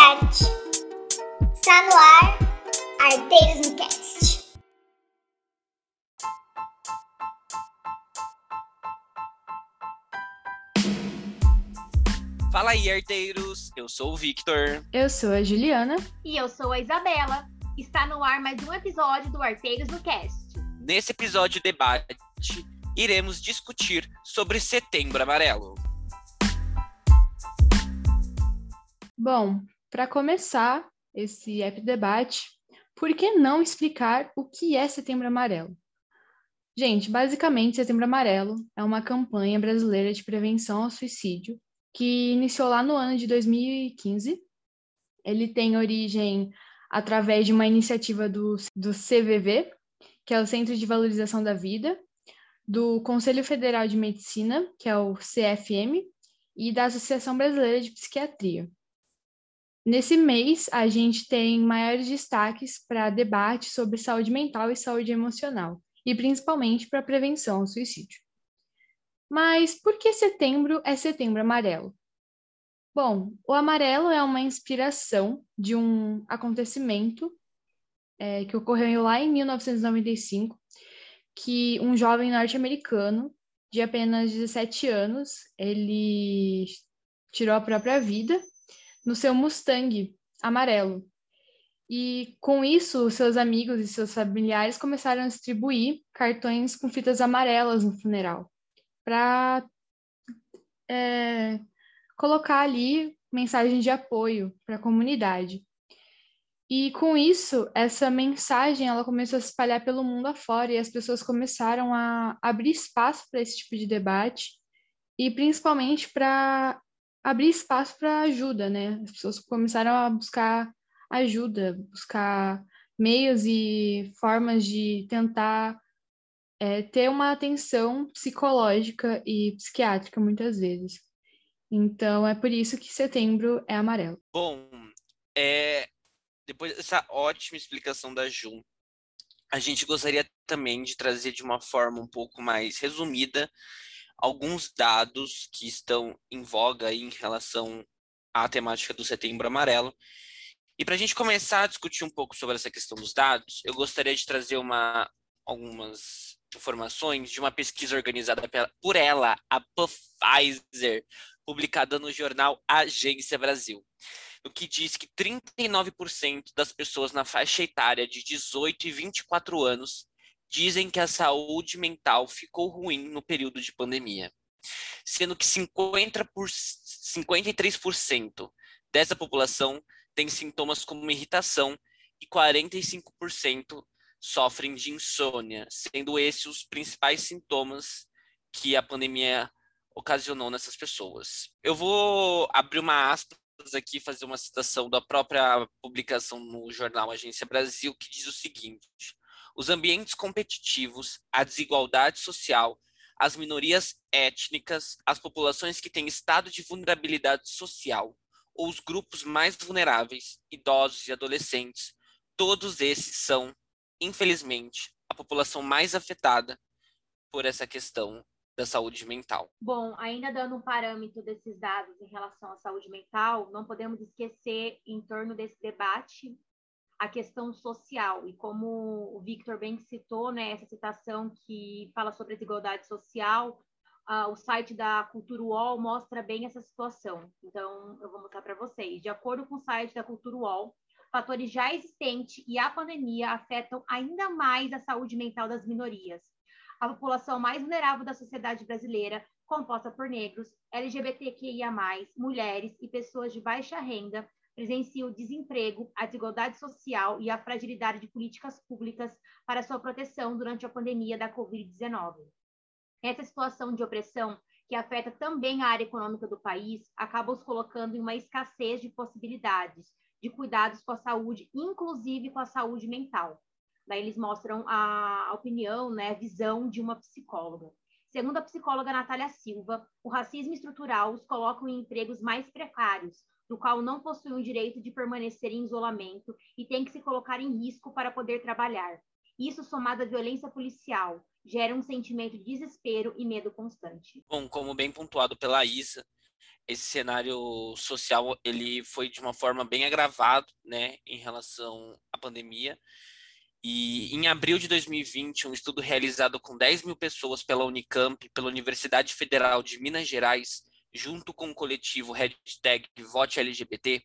arte. Está no ar, Arteiros no Cast. Fala aí, arteiros! Eu sou o Victor. Eu sou a Juliana. E eu sou a Isabela. Está no ar mais um episódio do Arteiros no Cast. Nesse episódio debate, iremos discutir sobre Setembro Amarelo. Bom, para começar esse app debate, por que não explicar o que é Setembro Amarelo? Gente, basicamente, Setembro Amarelo é uma campanha brasileira de prevenção ao suicídio que iniciou lá no ano de 2015. Ele tem origem através de uma iniciativa do, do CVV, que é o Centro de Valorização da Vida, do Conselho Federal de Medicina, que é o CFM, e da Associação Brasileira de Psiquiatria. Nesse mês, a gente tem maiores destaques para debate sobre saúde mental e saúde emocional, e principalmente para prevenção ao suicídio. Mas por que setembro é setembro amarelo? Bom, o amarelo é uma inspiração de um acontecimento é, que ocorreu lá em 1995, que um jovem norte-americano de apenas 17 anos, ele tirou a própria vida no seu Mustang amarelo. E com isso, seus amigos e seus familiares começaram a distribuir cartões com fitas amarelas no funeral, para é, colocar ali mensagem de apoio para a comunidade. E com isso, essa mensagem ela começou a se espalhar pelo mundo afora e as pessoas começaram a abrir espaço para esse tipo de debate e principalmente para abrir espaço para ajuda, né? As pessoas começaram a buscar ajuda, buscar meios e formas de tentar é, ter uma atenção psicológica e psiquiátrica muitas vezes. Então é por isso que setembro é amarelo. Bom, é, depois dessa ótima explicação da Jun, a gente gostaria também de trazer de uma forma um pouco mais resumida alguns dados que estão em voga em relação à temática do Setembro Amarelo. E para a gente começar a discutir um pouco sobre essa questão dos dados, eu gostaria de trazer uma, algumas informações de uma pesquisa organizada por ela, a Pfizer, publicada no jornal Agência Brasil, no que diz que 39% das pessoas na faixa etária de 18 e 24 anos dizem que a saúde mental ficou ruim no período de pandemia, sendo que 50 por, 53% dessa população tem sintomas como irritação e 45% sofrem de insônia, sendo esses os principais sintomas que a pandemia ocasionou nessas pessoas. Eu vou abrir uma aspas aqui, fazer uma citação da própria publicação no jornal Agência Brasil, que diz o seguinte: os ambientes competitivos, a desigualdade social, as minorias étnicas, as populações que têm estado de vulnerabilidade social, ou os grupos mais vulneráveis, idosos e adolescentes, todos esses são, infelizmente, a população mais afetada por essa questão da saúde mental. Bom, ainda dando um parâmetro desses dados em relação à saúde mental, não podemos esquecer, em torno desse debate, a questão social. E como o Victor bem citou, né, essa citação que fala sobre a desigualdade social, o site da Cultura UOL mostra bem essa situação. Então, eu vou mostrar para vocês. De acordo com o site da Cultura UOL, fatores já existentes e a pandemia afetam ainda mais a saúde mental das minorias a população mais vulnerável da sociedade brasileira, composta por negros, LGBTQIA+, mulheres e pessoas de baixa renda, presencia o desemprego, a desigualdade social e a fragilidade de políticas públicas para sua proteção durante a pandemia da Covid-19. Essa situação de opressão, que afeta também a área econômica do país, acaba os colocando em uma escassez de possibilidades de cuidados com a saúde, inclusive com a saúde mental. Daí eles mostram a opinião, né, a visão de uma psicóloga. Segundo a psicóloga Natália Silva, o racismo estrutural os coloca em empregos mais precários, no qual não possuem o direito de permanecer em isolamento e têm que se colocar em risco para poder trabalhar. Isso, somado à violência policial, gera um sentimento de desespero e medo constante. Bom, como bem pontuado pela Isa, esse cenário social ele foi de uma forma bem agravado, né, em relação à pandemia. E em abril de 2020, um estudo realizado com 10 mil pessoas pela Unicamp, pela Universidade Federal de Minas Gerais, junto com o coletivo hashtag Vote LGBT,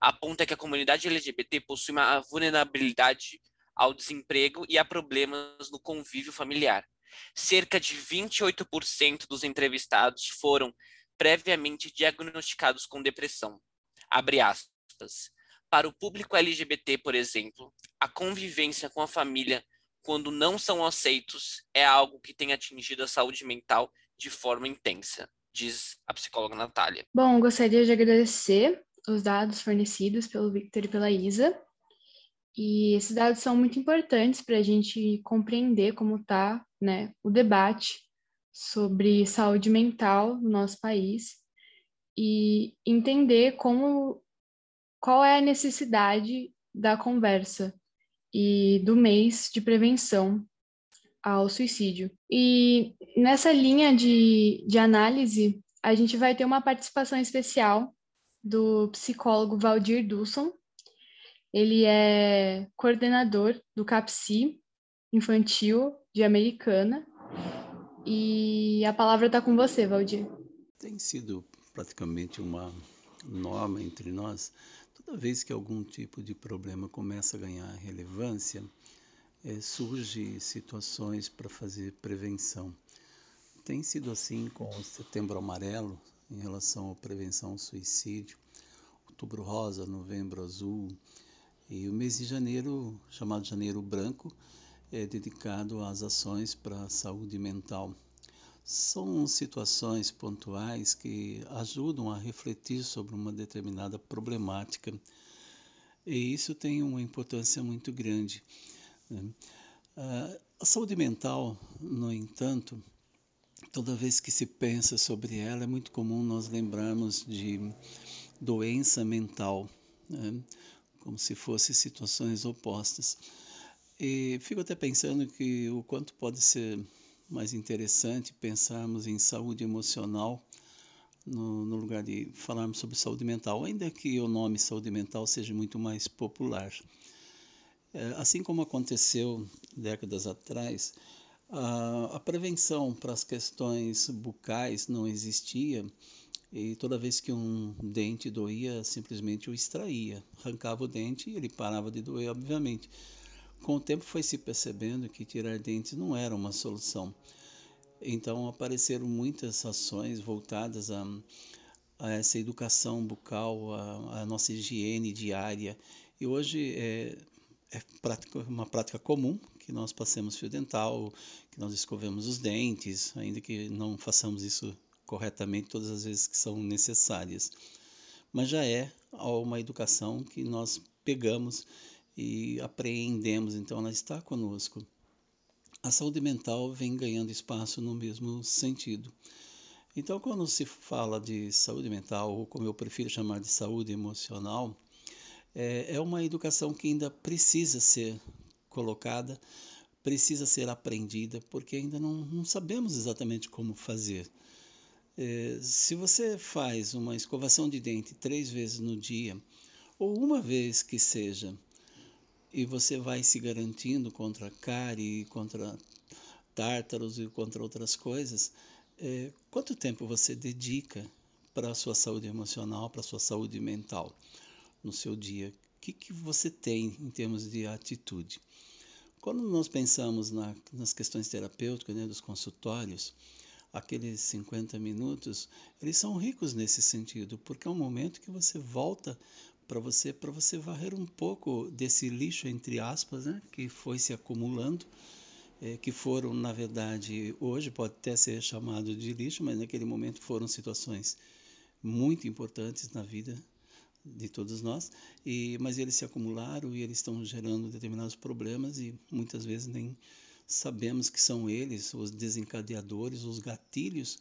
aponta que a comunidade LGBT possui uma vulnerabilidade ao desemprego e a problemas no convívio familiar. Cerca de 28% dos entrevistados foram previamente diagnosticados com depressão. Para o público LGBT, por exemplo, a convivência com a família, quando não são aceitos, é algo que tem atingido a saúde mental de forma intensa, diz a psicóloga Natália. Bom, gostaria de agradecer os dados fornecidos pelo Victor e pela Isa. E esses dados são muito importantes para a gente compreender como está né, o debate sobre saúde mental no nosso país e entender como qual é a necessidade da conversa e do mês de prevenção ao suicídio. E nessa linha de, de análise, a gente vai ter uma participação especial do psicólogo Valdir Dusson. Ele é coordenador do CAPSI infantil de Americana. E a palavra está com você, Valdir. Tem sido praticamente uma norma entre nós Toda vez que algum tipo de problema começa a ganhar relevância, é, surge situações para fazer prevenção. Tem sido assim com o Setembro Amarelo em relação à prevenção ao suicídio, Outubro Rosa, Novembro Azul e o mês de janeiro, chamado Janeiro Branco, é dedicado às ações para a saúde mental. São situações pontuais que ajudam a refletir sobre uma determinada problemática e isso tem uma importância muito grande. Né? A saúde mental, no entanto, toda vez que se pensa sobre ela, é muito comum nós lembrarmos de doença mental, né? como se fossem situações opostas. E fico até pensando que o quanto pode ser mais interessante pensarmos em saúde emocional no, no, lugar de falarmos sobre saúde mental, ainda que o nome saúde mental seja muito mais popular. É, assim como aconteceu décadas atrás, a, a prevenção para as questões bucais não existia e toda vez que um dente doía, simplesmente o extraía, arrancava o dente e ele parava de doer, obviamente. Com o tempo foi se percebendo que tirar dentes não era uma solução. Então apareceram muitas ações voltadas a, a essa educação bucal, a, a, nossa higiene diária. E hoje é, é uma prática comum que nós passemos fio dental, que nós escovemos os dentes, ainda que não façamos isso corretamente todas as vezes que são necessárias. Mas já é uma educação que nós pegamos e apreendemos, então ela está conosco. A saúde mental vem ganhando espaço no mesmo sentido. Então, quando se fala de saúde mental, ou como eu prefiro chamar de saúde emocional, é, é uma educação que ainda precisa ser colocada, precisa ser aprendida, porque ainda não, não sabemos exatamente como fazer. É, se você faz uma escovação de dente três vezes no dia, ou uma vez que seja, e você vai se garantindo contra cárie, contra tártaros e contra outras coisas, é, quanto tempo você dedica para a sua saúde emocional, para a sua saúde mental no seu dia? O que, que você tem em termos de atitude? Quando nós pensamos na, nas questões terapêuticas, né, dos consultórios, aqueles 50 minutos, eles são ricos nesse sentido, porque é um momento que você volta para você para você varrer um pouco desse lixo entre aspas né, que foi se acumulando é, que foram na verdade hoje pode até ser chamado de lixo mas naquele momento foram situações muito importantes na vida de todos nós e mas eles se acumularam e eles estão gerando determinados problemas e muitas vezes nem sabemos que são eles os desencadeadores os gatilhos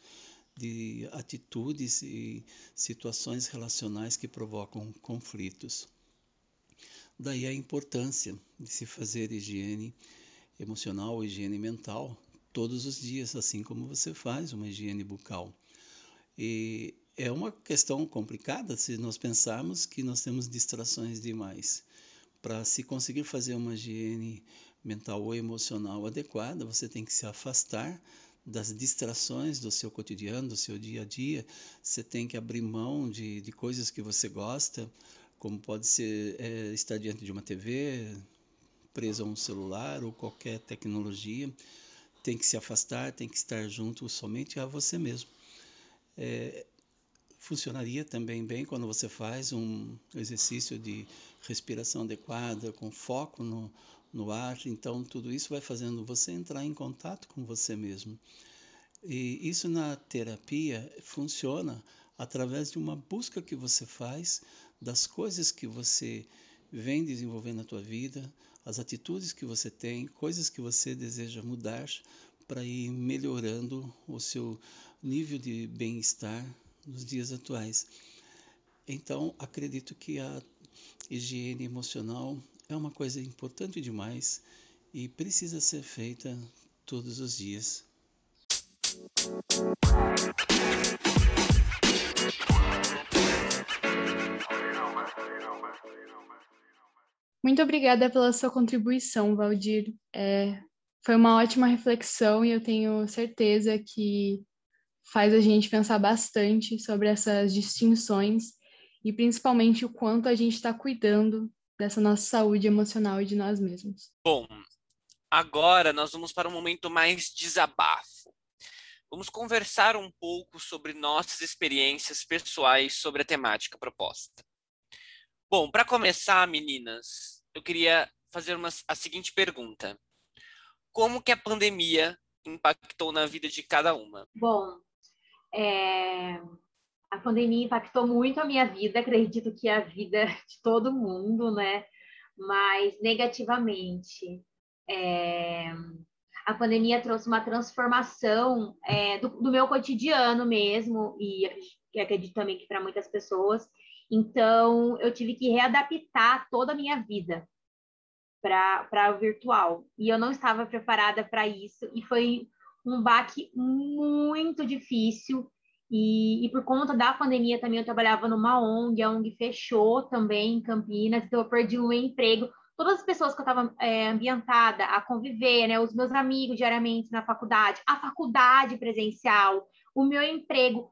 de atitudes e situações relacionais que provocam conflitos. Daí a importância de se fazer higiene emocional, higiene mental todos os dias, assim como você faz uma higiene bucal. E é uma questão complicada se nós pensarmos que nós temos distrações demais. Para se conseguir fazer uma higiene mental ou emocional adequada, você tem que se afastar das distrações do seu cotidiano, do seu dia a dia. Você tem que abrir mão de, de coisas que você gosta, como pode ser é, estar diante de uma TV, preso a um celular ou qualquer tecnologia. Tem que se afastar, tem que estar junto somente a você mesmo. É, funcionaria também bem quando você faz um exercício de respiração adequada, com foco no, no ar. Então, tudo isso vai fazendo você entrar em contato com você mesmo. E isso na terapia funciona através de uma busca que você faz das coisas que você vem desenvolvendo na tua vida, as atitudes que você tem, coisas que você deseja mudar para ir melhorando o seu nível de bem-estar, nos dias atuais. Então, acredito que a higiene emocional é uma coisa importante demais e precisa ser feita todos os dias. Muito obrigada pela sua contribuição, Valdir. É, foi uma ótima reflexão e eu tenho certeza que faz a gente pensar bastante sobre essas distinções e principalmente o quanto a gente está cuidando dessa nossa saúde emocional e de nós mesmos. Bom, agora nós vamos para um momento mais desabafo. Vamos conversar um pouco sobre nossas experiências pessoais sobre a temática proposta. Bom, para começar, meninas, eu queria fazer uma, a seguinte pergunta: Como que a pandemia impactou na vida de cada uma? Bom, é, a pandemia impactou muito a minha vida, acredito que a vida de todo mundo, né? Mas negativamente. É, a pandemia trouxe uma transformação é, do, do, meu cotidiano mesmo, e acredito também que para muitas pessoas. Então, eu tive que readaptar toda a minha vida para o virtual. E eu não estava preparada para isso, e foi um baque muito difícil. E, e, por conta da pandemia também eu trabalhava numa ONG, a ONG fechou também em Campinas, então eu perdi o emprego. Todas as pessoas que eu estava é, ambientada a conviver, né, os meus amigos diariamente na faculdade, a faculdade presencial, o meu emprego,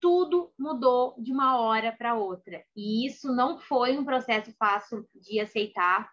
tudo mudou de uma hora para outra. E isso não foi um processo fácil de aceitar.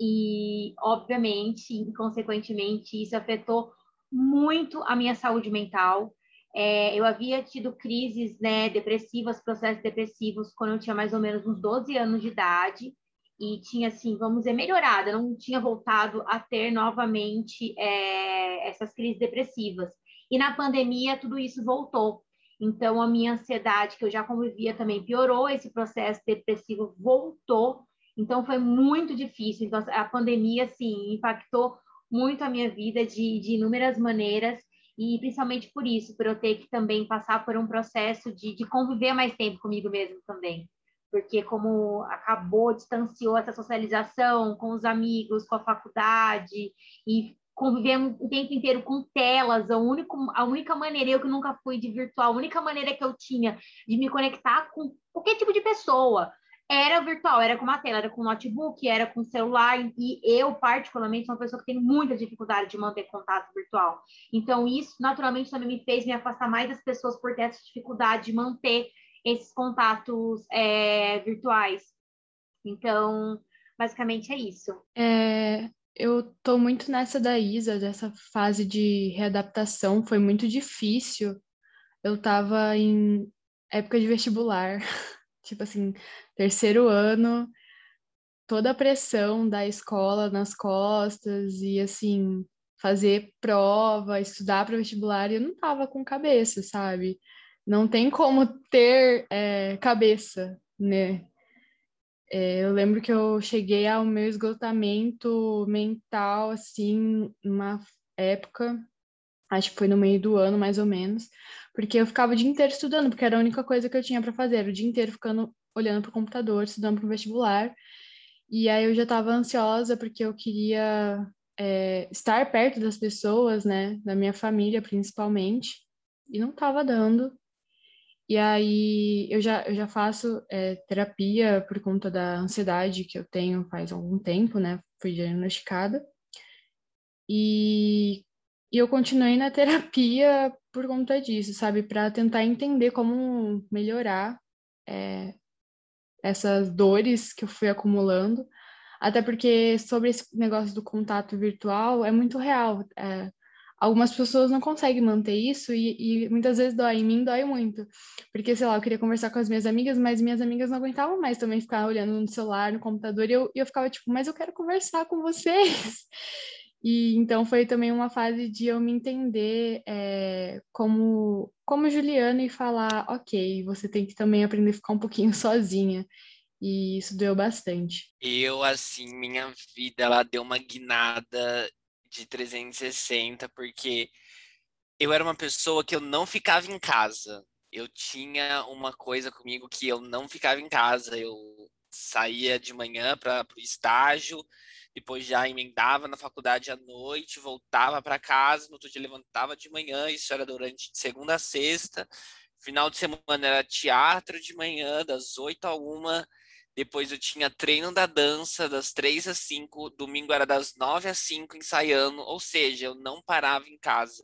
E, obviamente, consequentemente, isso afetou muito a minha saúde mental. É, eu havia tido crises né, depressivas, processos depressivos, quando eu tinha mais ou menos uns 12 anos de idade, e tinha, assim, vamos dizer, melhorado, eu não tinha voltado a ter novamente é, essas crises depressivas. E na pandemia, tudo isso voltou. Então, a minha ansiedade, que eu já convivia também, piorou, esse processo depressivo voltou. Então, foi muito difícil. Então, a pandemia, assim, impactou muito a minha vida de, de inúmeras maneiras e principalmente por isso, por eu ter que também passar por um processo de, de conviver mais tempo comigo mesmo também. Porque como acabou, distanciou essa socialização com os amigos, com a faculdade, e convivemos o tempo inteiro com telas, a, único, a única maneira, eu que nunca fui de virtual, a única maneira que eu tinha de me conectar com qualquer tipo de pessoa, era virtual, era com uma tela, era com notebook, era com celular, e eu, particularmente, sou uma pessoa que tem muita dificuldade de manter contato virtual. Então, isso, naturalmente, também me fez me afastar mais das pessoas por ter essa dificuldade de manter esses contatos é, virtuais. Então, basicamente é isso. É, eu tô muito nessa da Isa, dessa fase de readaptação, foi muito difícil. Eu tava em época de vestibular. tipo assim, terceiro ano, toda a pressão da escola nas costas e assim, fazer prova, estudar para vestibular, e eu não tava com cabeça, sabe? Não tem como ter é, cabeça, né? É, eu lembro que eu cheguei ao meu esgotamento mental, assim, numa época, acho que foi no meio do ano, mais ou menos, porque eu ficava o dia inteiro estudando, porque era a única coisa que eu tinha para fazer, o dia inteiro ficando olhando para o computador, estudando para o vestibular. E aí eu já estava ansiosa porque eu queria é, estar perto das pessoas, né, da minha família principalmente, e não estava dando. E aí eu já, eu já faço é, terapia por conta da ansiedade que eu tenho faz algum tempo, né? Fui diagnosticada. E, e eu continuei na terapia por conta disso, sabe? Para tentar entender como melhorar é, essas dores que eu fui acumulando. Até porque sobre esse negócio do contato virtual é muito real. É, algumas pessoas não conseguem manter isso e, e, muitas vezes dói. Em mim dói muito. Porque, sei lá, eu queria conversar com as minhas amigas, mas minhas amigas não aguentavam mais também ficar olhando no celular, no computador, e eu, e eu ficava tipo, mas eu quero conversar com vocês. E então foi também uma fase de eu me entender é, como, como Juliana e falar, ok, você tem que também aprender a ficar um pouquinho sozinha. E isso doeu bastante. Eu, assim, minha vida, ela deu uma guinada de 360, porque eu era uma pessoa que eu não ficava em casa. Eu tinha uma coisa comigo que eu não ficava em casa. Eu saía de manhã para o estágio, depois já emendava na faculdade à noite, voltava para casa, no outro dia levantava de manhã, isso era durante segunda a sexta. Final de semana era teatro de manhã, das oito a uma. Depois eu tinha treino da dança, das três às cinco. Domingo era das nove às cinco, ensaiando. Ou seja, eu não parava em casa.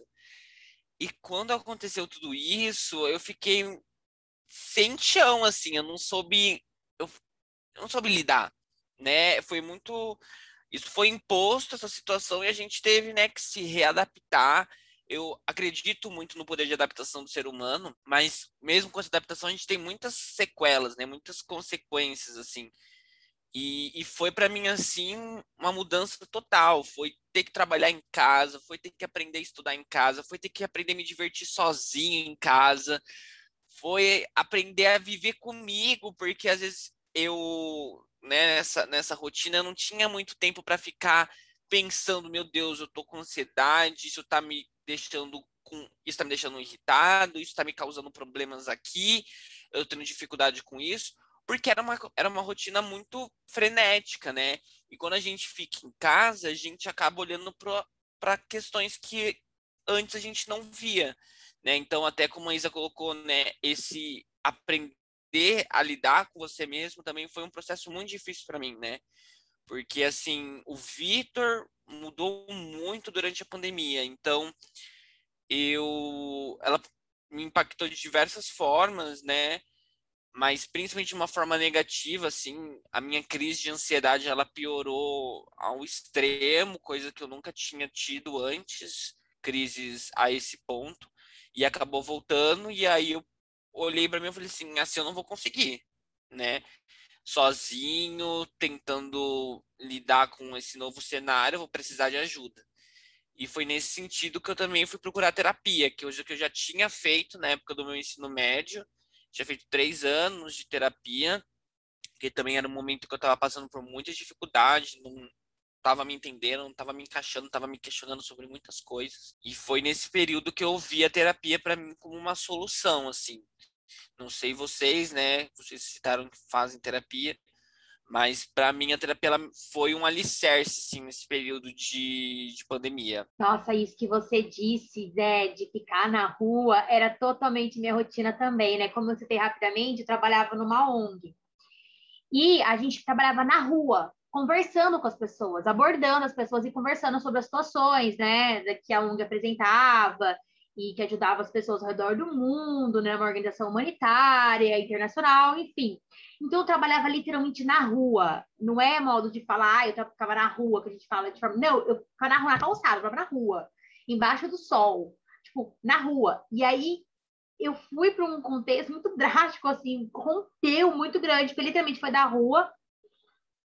E quando aconteceu tudo isso, eu fiquei sem chão, assim. Eu não soube... Eu, eu não soube lidar, né? Foi muito isso foi imposto, essa situação, e a gente teve né, que se readaptar. Eu acredito muito no poder de adaptação do ser humano, mas mesmo com essa adaptação, a gente tem muitas sequelas, né, muitas consequências, assim. E, e foi para mim, assim, uma mudança total. Foi ter que trabalhar em casa, foi ter que aprender a estudar em casa, foi ter que aprender a me divertir sozinho em casa, foi aprender a viver comigo, porque às vezes eu né, nessa, nessa rotina, eu não tinha muito tempo para ficar pensando, meu Deus, eu tô com ansiedade, isso tá me deixando com, isso tá me deixando irritado, isso tá me causando problemas aqui, eu tenho dificuldade com isso, porque era uma, era uma rotina muito frenética, né? E quando a gente fica em casa, a gente acaba olhando para questões que antes a gente não via, né? Então, até como a Isa colocou, né, esse aprender aprender a lidar com você mesmo também foi um processo muito difícil para mim, né? Porque, assim, o Vitor mudou muito durante a pandemia. Então, eu... Ela me impactou de diversas formas, né? Mas principalmente de uma forma negativa, assim, a minha crise de ansiedade, ela piorou ao extremo, coisa que eu nunca tinha tido antes, crises a esse ponto. E acabou voltando, e aí eu olhei para mim e falei assim, assim eu não vou conseguir, né? Sozinho, tentando lidar com esse novo cenário, eu vou precisar de ajuda. E foi nesse sentido que eu também fui procurar terapia, que hoje que eu já tinha feito na época do meu ensino médio, tinha feito três anos de terapia, que também era um momento que eu estava passando por muitas dificuldades, não estava me entendendo, não estava me encaixando, estava me questionando sobre muitas coisas. E foi nesse período que eu vi a terapia para mim como uma solução, assim. Não sei vocês, né? Vocês citaram que fazem terapia, mas para mim a terapia foi um alicerce, assim, nesse período de, de pandemia. Nossa, isso que você disse, Zé, de ficar na rua, era totalmente minha rotina também, né? Como eu citei rapidamente, eu trabalhava numa ONG. E a gente trabalhava na rua, conversando com as pessoas, abordando as pessoas e conversando sobre as situações, né, que a ONG apresentava, e que ajudava as pessoas ao redor do mundo, né? Uma organização humanitária, internacional, enfim. Então eu trabalhava literalmente na rua. Não é modo de falar, ah, eu ficava na rua, que a gente fala de forma. Não, eu ficava na rua, na calçada, eu ficava na rua, embaixo do sol, tipo, na rua. E aí eu fui para um contexto muito drástico, assim, rompeu muito grande, porque literalmente foi da rua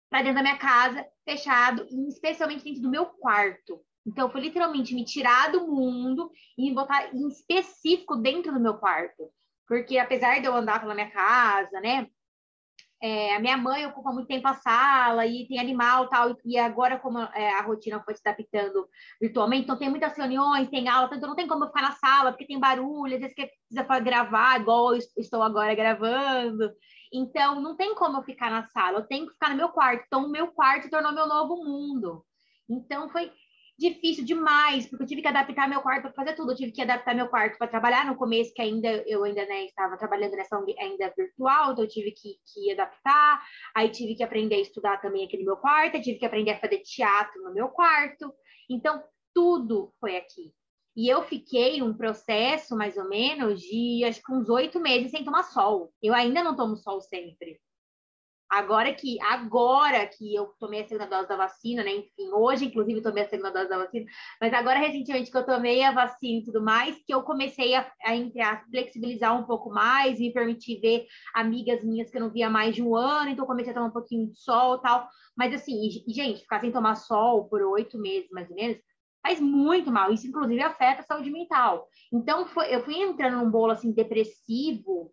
para dentro da minha casa, fechado, especialmente dentro do meu quarto. Então, foi literalmente me tirar do mundo e me botar em específico dentro do meu quarto. Porque apesar de eu andar pela minha casa, né? É, a minha mãe ocupa muito tempo a sala e tem animal tal, e agora, como é, a rotina foi se adaptando virtualmente, então tem muitas reuniões, tem aula, então não tem como eu ficar na sala, porque tem barulho, às vezes precisa gravar, igual eu estou agora gravando. Então, não tem como eu ficar na sala, eu tenho que ficar no meu quarto. Então, o meu quarto tornou meu novo mundo. Então, foi difícil demais, porque eu tive que adaptar meu quarto para fazer tudo. Eu tive que adaptar meu quarto para trabalhar no começo, que ainda eu ainda né, estava trabalhando nessa ainda virtual, então eu tive que, que adaptar. Aí tive que aprender a estudar também aqui no meu quarto, tive que aprender a fazer teatro no meu quarto. Então, tudo foi aqui. E eu fiquei um processo, mais ou menos, de acho que uns oito meses sem tomar sol. Eu ainda não tomo sol sempre. Agora que, agora que eu tomei a segunda dose da vacina, né? Enfim, hoje, inclusive, tomei a segunda dose da vacina, mas agora, recentemente, que eu tomei a vacina e tudo mais, que eu comecei a, a, a flexibilizar um pouco mais, me permitir ver amigas minhas que eu não via mais de um ano, então comecei a tomar um pouquinho de sol tal. Mas assim, e, gente, ficar sem tomar sol por oito meses, mais ou menos, faz muito mal. Isso, inclusive, afeta a saúde mental. Então, foi, eu fui entrando num bolo, assim, depressivo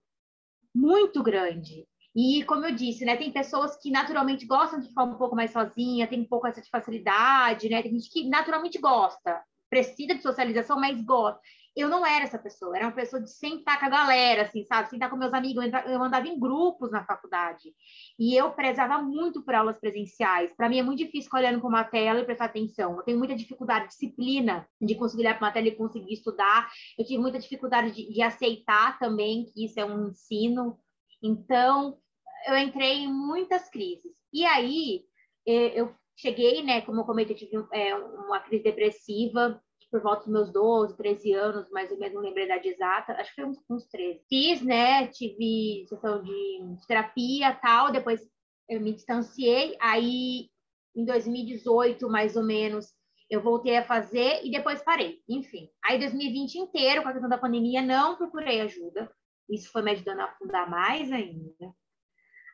muito grande. E, como eu disse, né, tem pessoas que naturalmente gostam de ficar um pouco mais sozinha, tem um pouco essa de facilidade, né? Tem gente que naturalmente gosta, precisa de socialização, mas gosta. Eu não era essa pessoa, era uma pessoa de sentar com a galera, assim, sabe? Sentar com meus amigos, eu andava em grupos na faculdade. E eu prezava muito por aulas presenciais. Para mim é muito difícil ficar olhando para uma tela e prestar atenção. Eu tenho muita dificuldade, disciplina, de conseguir olhar para uma tela e conseguir estudar. Eu tive muita dificuldade de, de aceitar também que isso é um ensino. Então, eu entrei em muitas crises. E aí, é, eu cheguei, né, como eu comentei, eu tive é, uma crise depressiva por volta dos meus 12, 13 anos, mais ou menos, não lembrei da idade exata, acho que foi uns, uns 13. Fiz, né, tive sessão de terapia tal, depois eu me distanciei, aí em 2018, mais ou menos, eu voltei a fazer e depois parei. Enfim, aí 2020 inteiro, com a questão da pandemia, não procurei ajuda. Isso foi me ajudando a afundar mais ainda.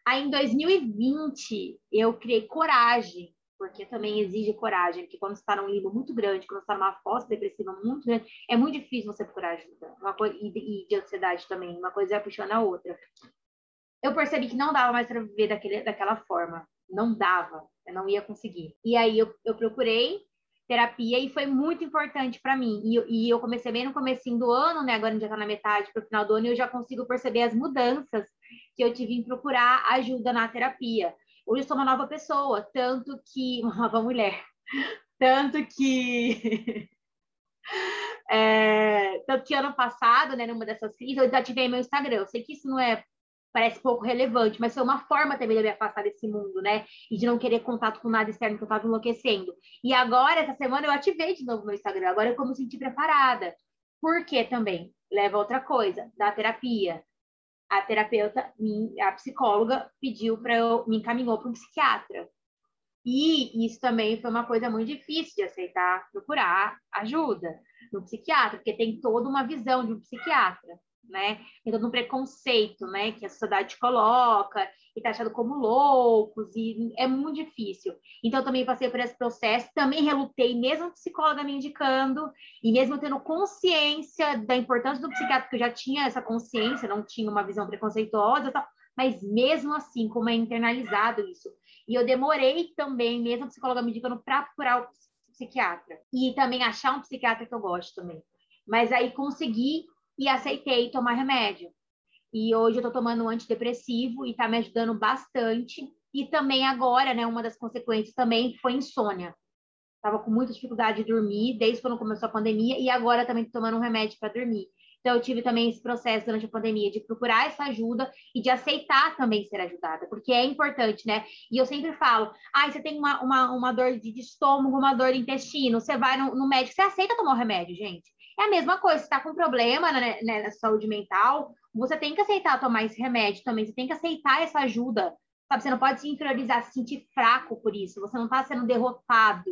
Aí, em 2020, eu criei coragem, porque também exige coragem, porque quando você está num limbo muito grande, quando você está numa fossa depressiva muito grande, é muito difícil você procurar ajuda. Uma coisa, e, de ansiedade também, uma coisa vai puxando a outra. Eu percebi que não dava mais para viver daquele, daquela forma. Não dava, eu não ia conseguir. E aí eu, eu procurei terapia e foi muito importante para mim. E, e, eu comecei bem no comecinho do ano, né? Agora já está na metade para o final do ano e eu já consigo perceber as mudanças que eu tive em procurar ajuda na terapia. Hoje eu sou uma nova pessoa, tanto que. Uma nova mulher. Tanto que. é, tanto que ano passado, né, numa dessas crises, eu desativei meu Instagram. Eu sei que isso não é. Parece pouco relevante, mas foi uma forma também de me afastar desse mundo, né? E de não querer contato com nada externo que eu estava enlouquecendo. E agora, essa semana, eu ativei de novo meu Instagram. Agora eu me senti preparada. Por quê também? Leva a outra coisa, da terapia a terapeuta, a psicóloga, pediu para eu, me encaminhou para um psiquiatra. E isso também foi uma coisa muito difícil de aceitar, procurar ajuda no psiquiatra, porque tem toda uma visão de um psiquiatra né? Tem todo um preconceito, né? Que a sociedade coloca e tá achado como loucos e é muito difícil. Então, também passei por esse processo, também relutei, mesmo a psicóloga me indicando e mesmo tendo consciência da importância do psiquiatra, porque eu já tinha essa consciência, não tinha uma visão preconceituosa, tal, mas mesmo assim, como é internalizado isso. E eu demorei também, mesmo a psicóloga me indicando, para procurar o psiquiatra. E também achar um psiquiatra que eu gosto também. Mas aí consegui e aceitei tomar remédio. E hoje eu tô tomando um antidepressivo e tá me ajudando bastante. E também agora, né, uma das consequências também foi insônia. Tava com muita dificuldade de dormir desde quando começou a pandemia e agora também tô tomando um remédio para dormir. Então, eu tive também esse processo durante a pandemia de procurar essa ajuda e de aceitar também ser ajudada, porque é importante, né? E eu sempre falo: ah, você tem uma, uma, uma dor de estômago, uma dor de intestino, você vai no, no médico, você aceita tomar o remédio, gente. É a mesma coisa, se está com problema né, né, na saúde mental, você tem que aceitar tomar esse remédio também, você tem que aceitar essa ajuda, sabe? Você não pode se inferiorizar, se sentir fraco por isso, você não está sendo derrotado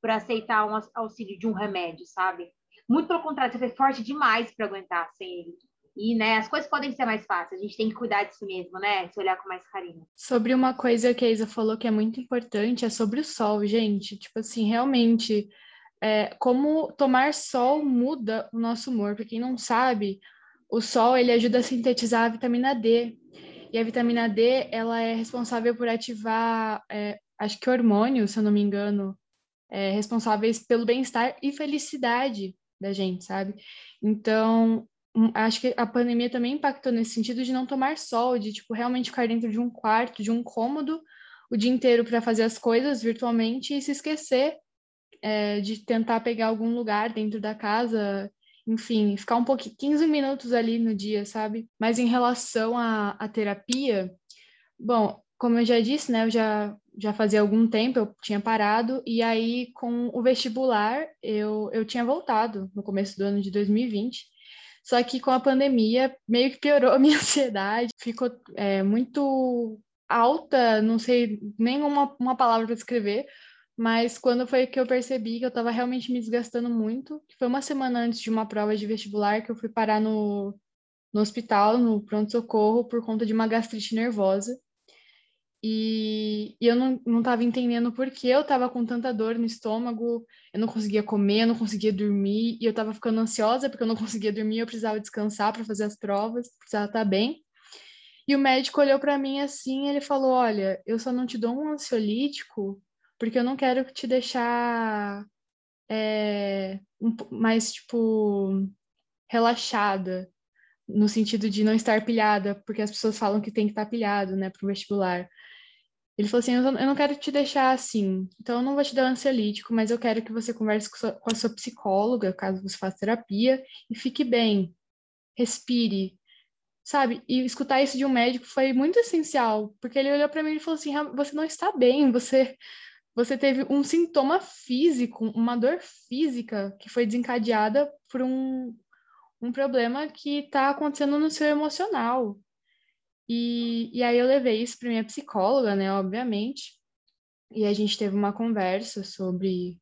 por aceitar um auxílio de um remédio, sabe? Muito pelo contrário, você foi forte demais para aguentar sem ele. E, né, as coisas podem ser mais fáceis, a gente tem que cuidar de si mesmo, né? Se olhar com mais carinho. Sobre uma coisa que a Isa falou que é muito importante, é sobre o sol, gente. Tipo assim, realmente é, como tomar sol muda o nosso humor. Para quem não sabe, o sol ele ajuda a sintetizar a vitamina D. E a vitamina D ela é responsável por ativar, é, acho que hormônios, se eu não me engano, é, responsáveis pelo bem-estar e felicidade da gente, sabe? Então, hum, acho que a pandemia também impactou nesse sentido de não tomar sol, de tipo realmente ficar dentro de um quarto, de um cômodo o dia inteiro para fazer as coisas virtualmente e se esquecer é, de tentar pegar algum lugar dentro da casa, enfim, ficar um pouquinho, 15 minutos ali no dia, sabe? Mas em relação à, à terapia, bom, como eu já disse, né, eu já, já fazia algum tempo, eu tinha parado, e aí com o vestibular eu, eu tinha voltado no começo do ano de 2020. Só que com a pandemia meio que piorou a minha ansiedade, ficou é, muito alta, não sei nem uma, uma palavra para descrever, mas quando foi que eu percebi que eu estava realmente me desgastando muito, foi uma semana antes de uma prova de vestibular que eu fui parar no, no hospital, no pronto-socorro, por conta de uma gastrite nervosa. E, e eu não estava entendendo por que eu estava com tanta dor no estômago, eu não conseguia comer, eu não conseguia dormir, e eu estava ficando ansiosa porque eu não conseguia dormir, eu precisava descansar para fazer as provas, precisava estar tá bem. E o médico olhou para mim assim, ele falou: "Olha, eu só não te dou um ansiolítico porque eu não quero te deixar é, um, mais tipo relaxada, no sentido de não estar pilhada, porque as pessoas falam que tem que estar pilhado, né, para o vestibular. Ele falou assim: eu não quero te deixar assim, então eu não vou te dar um ansiolítico, mas eu quero que você converse com, sua, com a sua psicóloga, caso você faça terapia, e fique bem, respire, sabe? E escutar isso de um médico foi muito essencial, porque ele olhou para mim e falou assim: você não está bem, você você teve um sintoma físico, uma dor física que foi desencadeada por um, um problema que está acontecendo no seu emocional. E, e aí eu levei isso para minha psicóloga, né, obviamente, e a gente teve uma conversa sobre,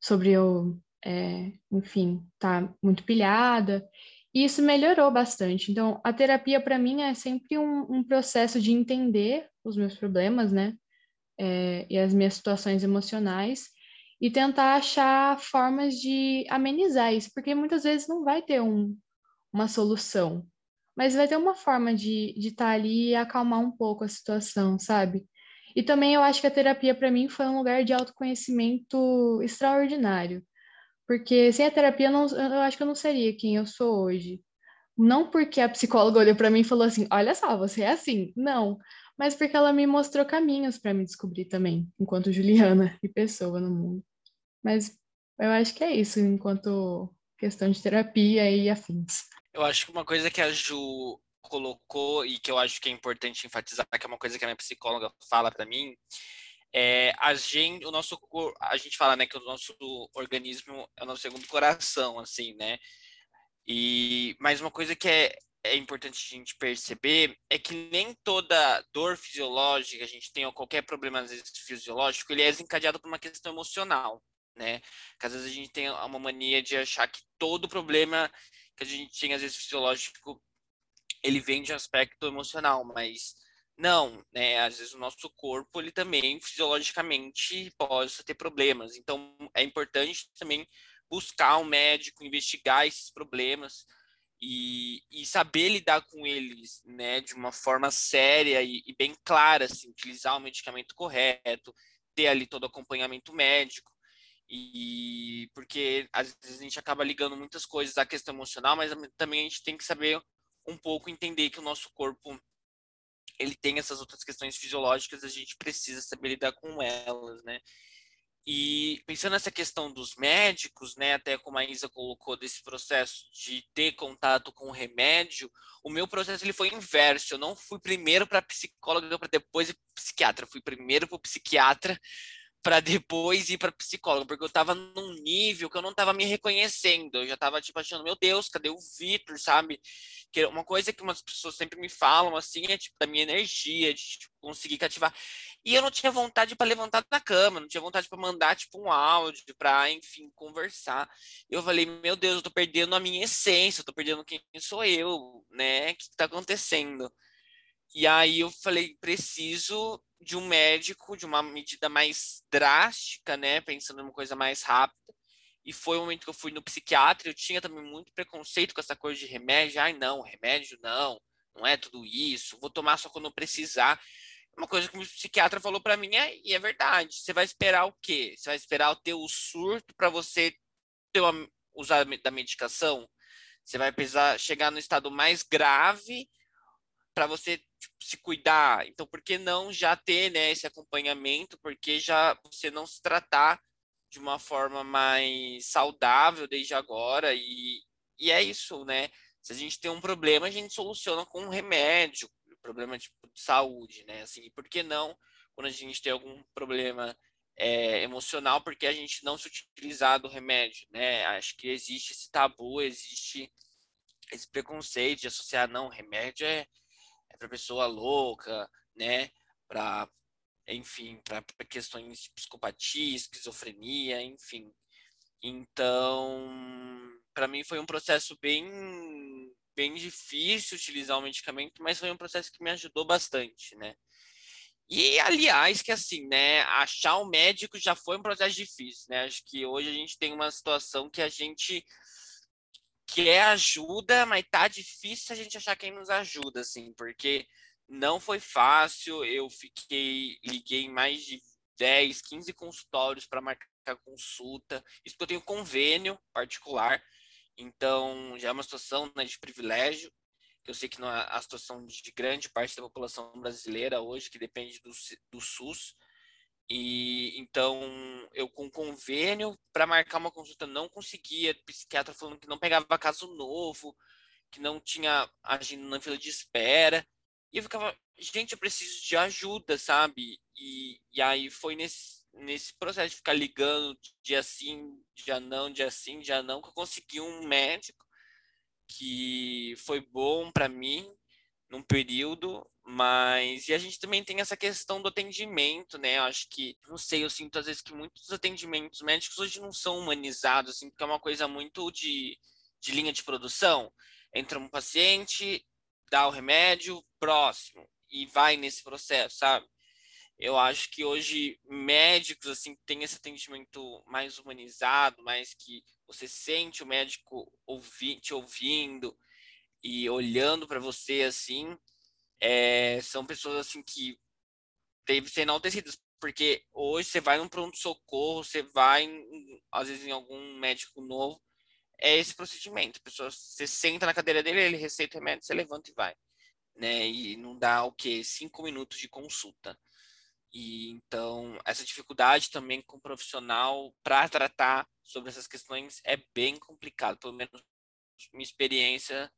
sobre eu, é, enfim, tá muito pilhada, e isso melhorou bastante. Então, a terapia para mim é sempre um, um processo de entender os meus problemas, né, é, e as minhas situações emocionais e tentar achar formas de amenizar isso, porque muitas vezes não vai ter um, uma solução, mas vai ter uma forma de estar tá ali e acalmar um pouco a situação, sabe? E também eu acho que a terapia para mim foi um lugar de autoconhecimento extraordinário, porque sem a terapia não, eu acho que eu não seria quem eu sou hoje. Não porque a psicóloga olhou para mim e falou assim: olha só, você é assim. Não, mas porque ela me mostrou caminhos para me descobrir também, enquanto Juliana e pessoa no mundo. Mas eu acho que é isso, enquanto questão de terapia e afins. Eu acho que uma coisa que a Ju colocou e que eu acho que é importante enfatizar, que é uma coisa que a minha psicóloga fala para mim, é a gente, o nosso a gente fala, né, que o nosso organismo é o nosso segundo coração, assim, né? E mais uma coisa que é é importante a gente perceber é que nem toda dor fisiológica, a gente tem ou qualquer problema às vezes, fisiológico, ele é desencadeado por uma questão emocional, né? Que às vezes a gente tem uma mania de achar que todo problema que a gente tem às vezes fisiológico ele vem de um aspecto emocional, mas não, né? Às vezes o nosso corpo ele também fisiologicamente pode ter problemas. Então é importante também buscar um médico, investigar esses problemas e, e, saber lidar com eles, né, de uma forma séria e, e, bem clara, assim, utilizar o medicamento correto, ter ali todo o acompanhamento médico, e porque às vezes a gente acaba ligando muitas coisas à questão emocional, mas também a gente tem que saber um pouco entender que o nosso corpo ele tem essas outras questões fisiológicas, a gente precisa saber lidar com elas, né? E pensando nessa questão dos médicos, né, até como a Isa colocou desse processo de ter contato com o remédio, o meu processo ele foi inverso. Eu não fui primeiro para psicóloga para depois ir psiquiatra. Eu fui primeiro para o psiquiatra para depois ir para psicólogo, porque eu estava num nível que eu não estava me reconhecendo. Eu já estava tipo achando, meu Deus, cadê o Vitor, sabe? Que uma coisa que umas pessoas sempre me falam assim é tipo da minha energia, de tipo, conseguir cativar. E eu não tinha vontade para levantar da cama, não tinha vontade para mandar tipo um áudio, para enfim conversar. Eu falei, meu Deus, eu tô perdendo a minha essência, eu tô perdendo quem sou eu, né? O que está acontecendo? E aí eu falei, preciso de um médico, de uma medida mais drástica, né? Pensando numa coisa mais rápida. E foi o momento que eu fui no psiquiatra. Eu tinha também muito preconceito com essa coisa de remédio. Ai, não, remédio não, não é tudo isso. Vou tomar só quando precisar. Uma coisa que o psiquiatra falou para mim é, e é verdade. Você vai esperar o quê? Você vai esperar o surto para você ter uma, usar da medicação? Você vai precisar chegar no estado mais grave para você tipo, se cuidar. Então, por que não já ter né, esse acompanhamento? Porque já você não se tratar de uma forma mais saudável desde agora e, e é isso, né? Se a gente tem um problema, a gente soluciona com um remédio, problema tipo, de saúde, né? Assim, por que não quando a gente tem algum problema é, emocional, porque a gente não se utilizar do remédio, né? Acho que existe esse tabu, existe esse preconceito de associar, não, remédio é, é para pessoa louca, né? Para, enfim, para questões de psicopatia, esquizofrenia, enfim. Então, para mim foi um processo bem bem difícil utilizar o medicamento, mas foi um processo que me ajudou bastante, né? E, aliás, que assim, né, achar um médico já foi um processo difícil, né? Acho que hoje a gente tem uma situação que a gente quer ajuda, mas tá difícil a gente achar quem nos ajuda, assim, porque não foi fácil. Eu fiquei, liguei mais de 10, 15 consultórios para marcar consulta. Isso porque eu tenho convênio particular, então já é uma situação né, de privilégio, eu sei que não é a situação de grande parte da população brasileira hoje, que depende do, do SUS. E então eu com convênio para marcar uma consulta não conseguia, psiquiatra falando que não pegava caso novo, que não tinha agindo na fila de espera. E eu ficava, gente, eu preciso de ajuda, sabe? E, e aí foi nesse, nesse processo de ficar ligando dia sim, dia não, dia sim, dia não, que eu consegui um médico que foi bom para mim num período, mas e a gente também tem essa questão do atendimento, né? Eu acho que, não sei, eu sinto às vezes que muitos atendimentos médicos hoje não são humanizados, assim, porque é uma coisa muito de, de linha de produção. Entra um paciente, dá o remédio, próximo, e vai nesse processo, sabe? Eu acho que hoje médicos assim têm esse atendimento mais humanizado, mais que você sente o médico ouvi, te ouvindo e olhando para você assim, é, são pessoas assim que devem ser enaltecidas, porque hoje você vai num pronto-socorro, você vai, às vezes, em algum médico novo, é esse procedimento. A pessoa, você senta na cadeira dele, ele receita o remédio, você levanta e vai. Né? E não dá o quê? Cinco minutos de consulta. E então essa dificuldade também com o profissional para tratar sobre essas questões é bem complicado, pelo menos minha experiência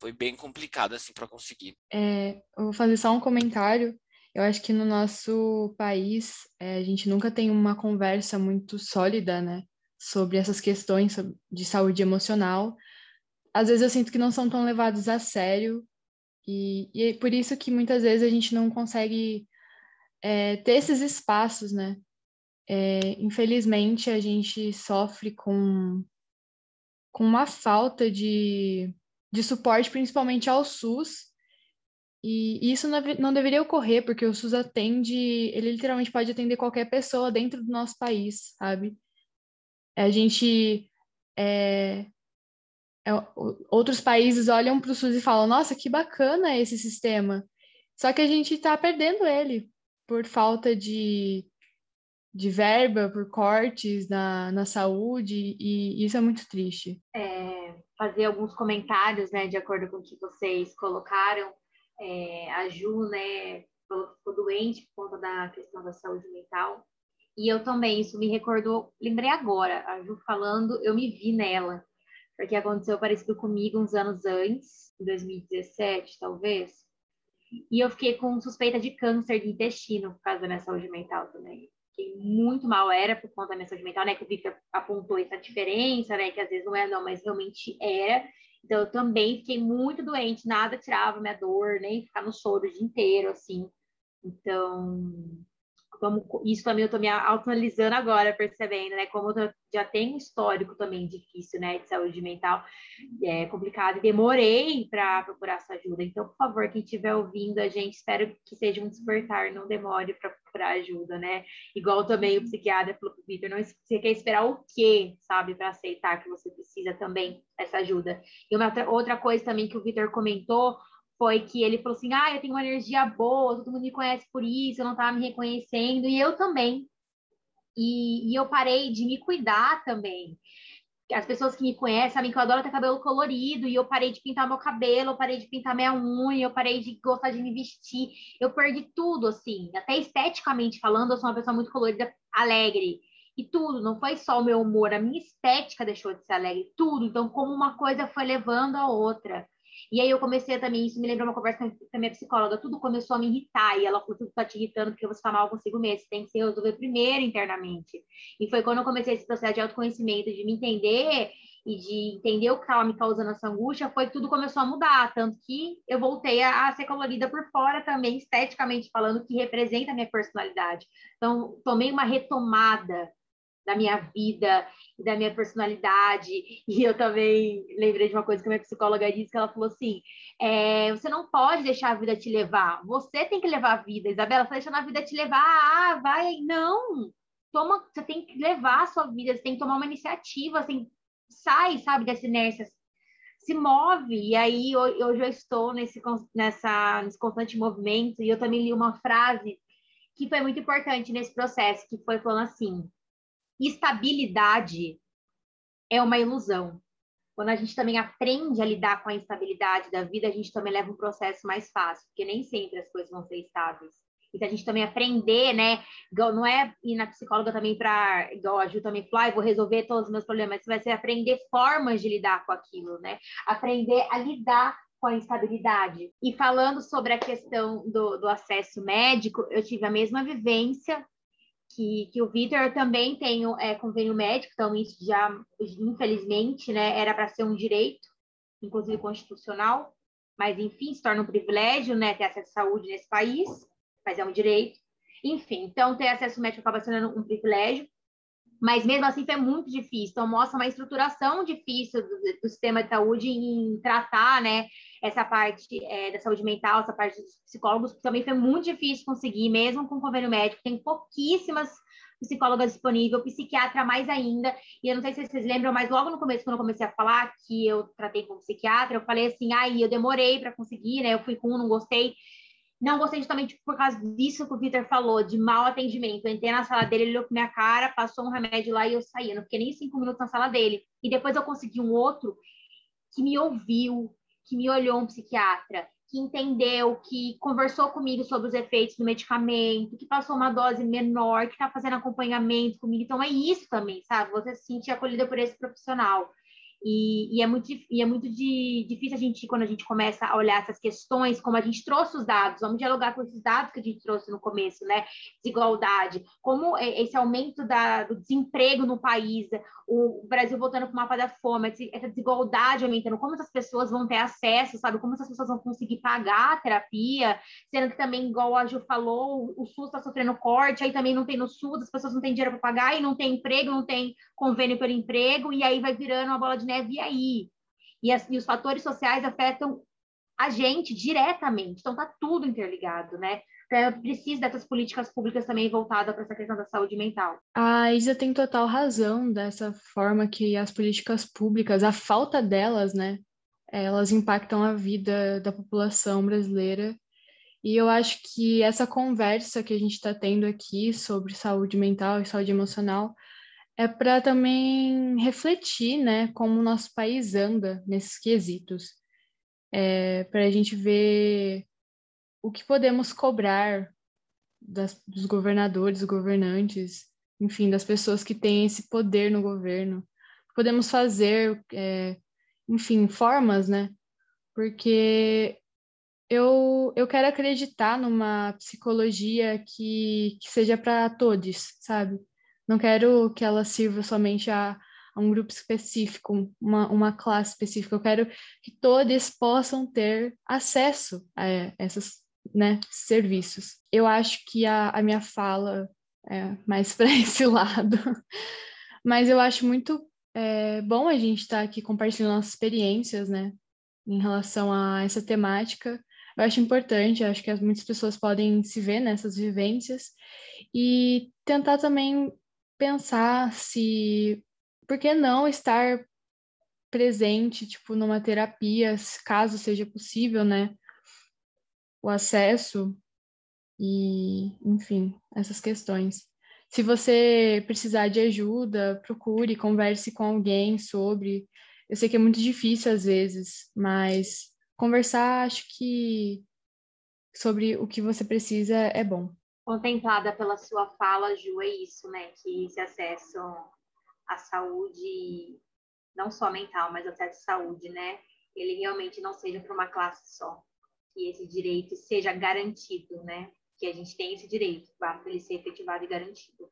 foi bem complicada assim para conseguir. É, eu vou fazer só um comentário. Eu acho que no nosso país é, a gente nunca tem uma conversa muito sólida, né, sobre essas questões de saúde emocional. Às vezes eu sinto que não são tão levados a sério e, e é por isso que muitas vezes a gente não consegue é, ter esses espaços, né? É, infelizmente, a gente sofre com, com uma falta de, de suporte, principalmente ao SUS, e isso não, deveria ocorrer, porque o SUS atende, ele literalmente pode atender qualquer pessoa dentro do nosso país, sabe? A gente. É, é, outros países olham para o SUS e falam: nossa, que bacana esse sistema. Só que a gente está perdendo ele, por falta de, de verba, por cortes na, na saúde, e isso é muito triste. É, fazer alguns comentários, né, de acordo com o que vocês colocaram. É, a Ju, né, ficou doente por conta da questão da saúde mental. E eu também, isso me recordou, lembrei agora, a Ju falando, eu me vi nela, porque aconteceu parecido comigo uns anos antes, em 2017, talvez. E eu fiquei com suspeita de câncer de intestino por causa da minha saúde mental também. Fiquei muito mal, era por conta da minha saúde mental, né? Que o Victor apontou essa diferença, né? Que às vezes não é, não, mas realmente era. Então eu também fiquei muito doente, nada tirava minha dor, nem ficar no soro o dia inteiro, assim. Então, isso também eu estou me autoanalisando agora, percebendo, né? Como eu já tenho um histórico também difícil, né? De saúde mental é complicado e demorei para procurar essa ajuda. Então, por favor, quem estiver ouvindo a gente, espero que seja um despertar, não demore para procurar ajuda, né? Igual também o psiquiatra falou pro Vitor, não você quer esperar o quê, sabe, para aceitar que você precisa também dessa ajuda. E uma outra coisa também que o Vitor comentou foi que ele falou assim: ah, eu tenho uma energia boa, todo mundo me conhece por isso, eu não estava me reconhecendo, e eu também. E, e, eu parei de me cuidar também. As pessoas que me conhecem sabem que eu adoro ter cabelo colorido, e eu parei de pintar meu cabelo, eu parei de pintar minha unha, eu parei de gostar de me vestir, eu perdi tudo, assim, até esteticamente falando, eu sou uma pessoa muito colorida, alegre. E tudo, não foi só o meu humor, a minha estética deixou de ser alegre, tudo. Então, como uma coisa foi levando a outra. E aí eu comecei também, isso me lembrou uma conversa com a minha psicóloga, tudo começou a me irritar, e ela falou, tudo tá te irritando porque você tá mal consigo mesmo, tem que se resolver primeiro internamente. E foi quando eu comecei esse processo de autoconhecimento, de me entender e de entender o que estava me causando essa angústia, foi tudo começou a mudar, tanto que eu voltei a, a, ser colorida por fora também, esteticamente falando, que representa a minha personalidade. Então, tomei uma retomada da minha vida e da minha personalidade. E eu também lembrei de uma coisa que a minha psicóloga disse, que ela falou assim, é, você não pode deixar a vida te levar, você tem que levar a vida. Isabela, você tá deixando a vida te levar, ah, vai, não. Toma, você tem que levar a sua vida, você tem que tomar uma iniciativa, assim, sai, sabe, dessa inércia, se move. E aí eu, eu estou nesse, nessa, nesse constante movimento. E eu também li uma frase que foi muito importante nesse processo, que foi falando assim: estabilidade é uma ilusão. Quando a gente também aprende a lidar com a instabilidade da vida, a gente também leva um processo mais fácil, porque nem sempre as coisas vão ser estáveis. Então, a gente também aprender, né? Não é ir na psicóloga também para, igual a Ju também falou, ah, vou resolver todos os meus problemas. Você vai ser aprender formas de lidar com aquilo, né? Aprender a lidar com a instabilidade. E falando sobre a questão do, do acesso médico, eu tive a mesma vivência que, que o Vitor também tem é, convênio médico, então isso já, infelizmente, né, era para ser um direito, inclusive constitucional, mas enfim, se torna um privilégio, né, ter acesso à saúde nesse país mas é um direito. Enfim, então ter acesso médico acaba sendo um privilégio, mas mesmo assim foi muito difícil. Então mostra uma estruturação difícil do, do sistema de saúde em tratar, né, essa parte é, da saúde mental, essa parte dos psicólogos, que também foi muito difícil conseguir, mesmo com convênio médico, tem pouquíssimas psicólogas disponíveis, psiquiatra mais ainda. E eu não sei se vocês lembram, mas logo no começo, quando eu comecei a falar que eu tratei com psiquiatra, eu falei assim, aí eu demorei para conseguir, né? Eu fui com um, não gostei. Não gostei justamente por causa disso que o Peter falou, de mau atendimento. Eu entrei na sala dele, ele olhou pra minha cara, passou um remédio lá e eu saí. Eu não fiquei nem cinco minutos na sala dele. E depois eu consegui um outro que me ouviu, que me olhou um psiquiatra, que entendeu, que conversou comigo sobre os efeitos do medicamento, que passou uma dose menor, que está fazendo acompanhamento comigo. Então é isso também, sabe? Você se sentir acolhida por esse profissional. E, e, é muito, e é muito de, difícil a gente, quando a gente começa a olhar essas questões, como a gente trouxe os dados, vamos dialogar com esses dados que a gente trouxe no começo, né? Desigualdade, como esse aumento da, do desemprego no país, o Brasil voltando para o mapa da fome, essa desigualdade aumentando, como essas pessoas vão ter acesso, sabe? Como essas pessoas vão conseguir pagar a terapia, sendo que também, igual a Ju falou, o SUS está sofrendo corte, aí também não tem no SUS, as pessoas não têm dinheiro para pagar, e não tem emprego, não tem convênio pelo emprego, e aí vai virando uma bola de neve, e aí? E, e os fatores sociais afetam a gente diretamente, então tá tudo interligado, né? Então, precisa dessas políticas públicas também voltadas para essa questão da saúde mental. A Isa tem total razão dessa forma que as políticas públicas, a falta delas, né, elas impactam a vida da população brasileira. E eu acho que essa conversa que a gente está tendo aqui sobre saúde mental e saúde emocional é para também refletir, né, como o nosso país anda nesses quesitos. É, para a gente ver o que podemos cobrar das, dos governadores, governantes, enfim, das pessoas que têm esse poder no governo. Podemos fazer, é, enfim, formas, né? Porque eu, eu quero acreditar numa psicologia que, que seja para todos, sabe? Não quero que ela sirva somente a, a um grupo específico, uma, uma classe específica. Eu quero que todos possam ter acesso a essas né, serviços. Eu acho que a, a minha fala é mais para esse lado, mas eu acho muito é, bom a gente estar tá aqui compartilhando nossas experiências, né, em relação a essa temática. Eu acho importante, eu acho que muitas pessoas podem se ver nessas vivências e tentar também pensar se por que não estar presente, tipo, numa terapia, caso seja possível, né? o acesso e, enfim, essas questões. Se você precisar de ajuda, procure, converse com alguém sobre. Eu sei que é muito difícil às vezes, mas conversar, acho que sobre o que você precisa é bom. Contemplada pela sua fala, Ju, é isso, né? Que esse acesso à saúde, não só mental, mas acesso à saúde, né? Ele realmente não seja para uma classe só. Que esse direito seja garantido, né? Que a gente tem esse direito, basta ele ser efetivado e garantido.